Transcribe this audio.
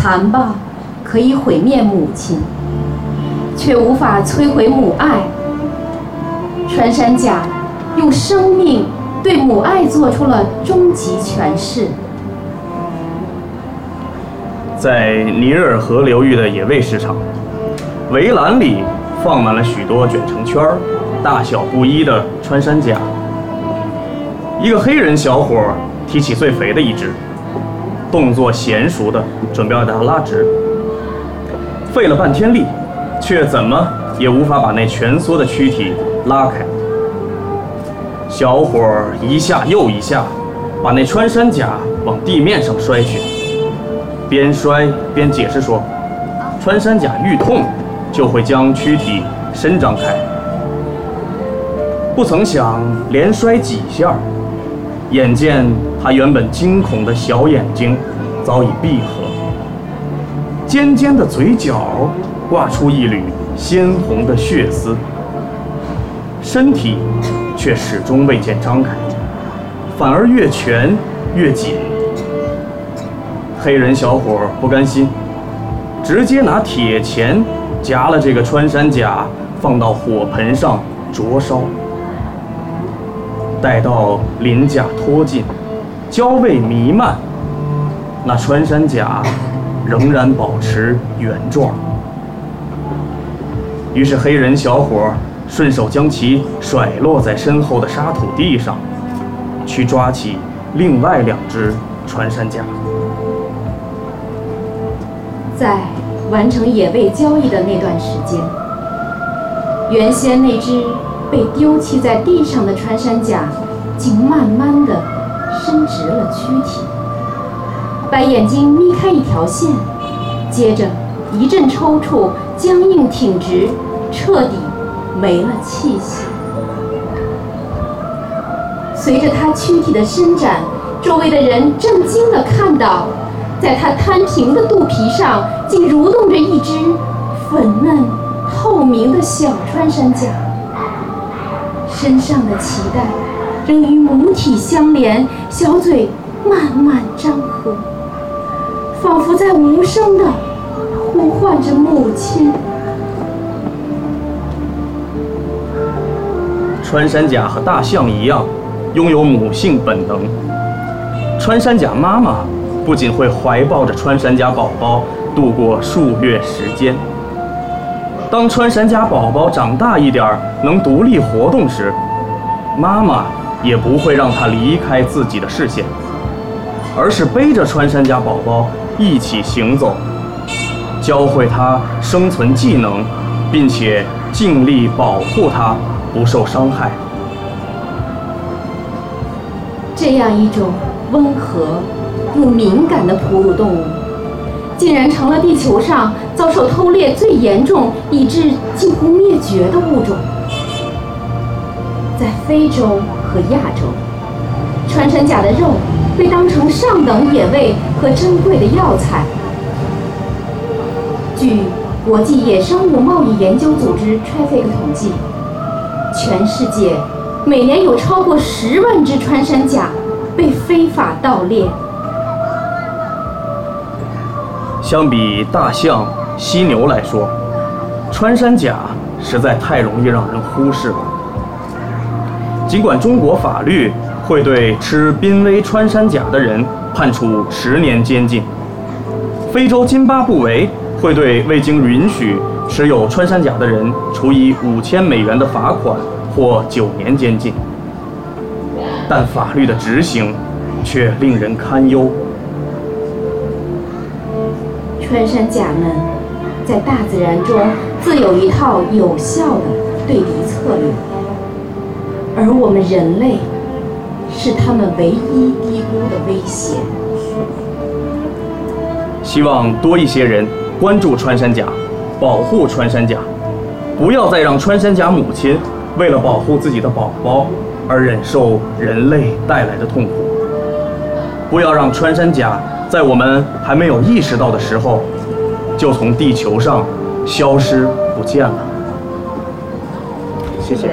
残暴可以毁灭母亲，却无法摧毁母爱。穿山甲用生命对母爱做出了终极诠释。在尼日尔河流域的野味市场，围栏里放满了许多卷成圈儿、大小不一的穿山甲。一个黑人小伙提起最肥的一只，动作娴熟的准备要把它拉直，费了半天力，却怎么也无法把那蜷缩的躯体拉开。小伙一下又一下，把那穿山甲往地面上摔去。边摔边解释说：“穿山甲遇痛就会将躯体伸张开。”不曾想连摔几下，眼见他原本惊恐的小眼睛早已闭合，尖尖的嘴角挂出一缕鲜红的血丝，身体却始终未见张开，反而越蜷越紧。黑人小伙不甘心，直接拿铁钳夹了这个穿山甲，放到火盆上灼烧。待到鳞甲脱尽，焦味弥漫，那穿山甲仍然保持原状。于是黑人小伙顺手将其甩落在身后的沙土地上，去抓起另外两只穿山甲。在完成野味交易的那段时间，原先那只被丢弃在地上的穿山甲，竟慢慢的伸直了躯体，把眼睛眯开一条线，接着一阵抽搐，僵硬挺直，彻底没了气息。随着他躯体的伸展，周围的人震惊的看到。在他摊平的肚皮上，竟蠕动着一只粉嫩透明的小穿山甲，身上的脐带仍与母体相连，小嘴慢慢张合，仿佛在无声地呼唤着母亲。穿山甲和大象一样，拥有母性本能。穿山甲妈妈。不仅会怀抱着穿山甲宝宝度过数月时间，当穿山甲宝宝长大一点，能独立活动时，妈妈也不会让他离开自己的视线，而是背着穿山甲宝宝一起行走，教会他生存技能，并且尽力保护他不受伤害。这样一种温和。又敏感的哺乳动物，竟然成了地球上遭受偷猎最严重、以致近乎灭绝的物种。在非洲和亚洲，穿山甲的肉被当成上等野味和珍贵的药材。据国际野生物贸易研究组织 （Traffic） 统计，全世界每年有超过十万只穿山甲被非法盗猎。相比大象、犀牛来说，穿山甲实在太容易让人忽视了。尽管中国法律会对吃濒危穿山甲的人判处十年监禁，非洲津巴布韦会对未经允许持有穿山甲的人处以五千美元的罚款或九年监禁，但法律的执行却令人堪忧。穿山甲们在大自然中自有一套有效的对敌策略，而我们人类是他们唯一低估的威胁。希望多一些人关注穿山甲，保护穿山甲，不要再让穿山甲母亲为了保护自己的宝宝而忍受人类带来的痛苦。不要让穿山甲。在我们还没有意识到的时候，就从地球上消失不见了。谢谢。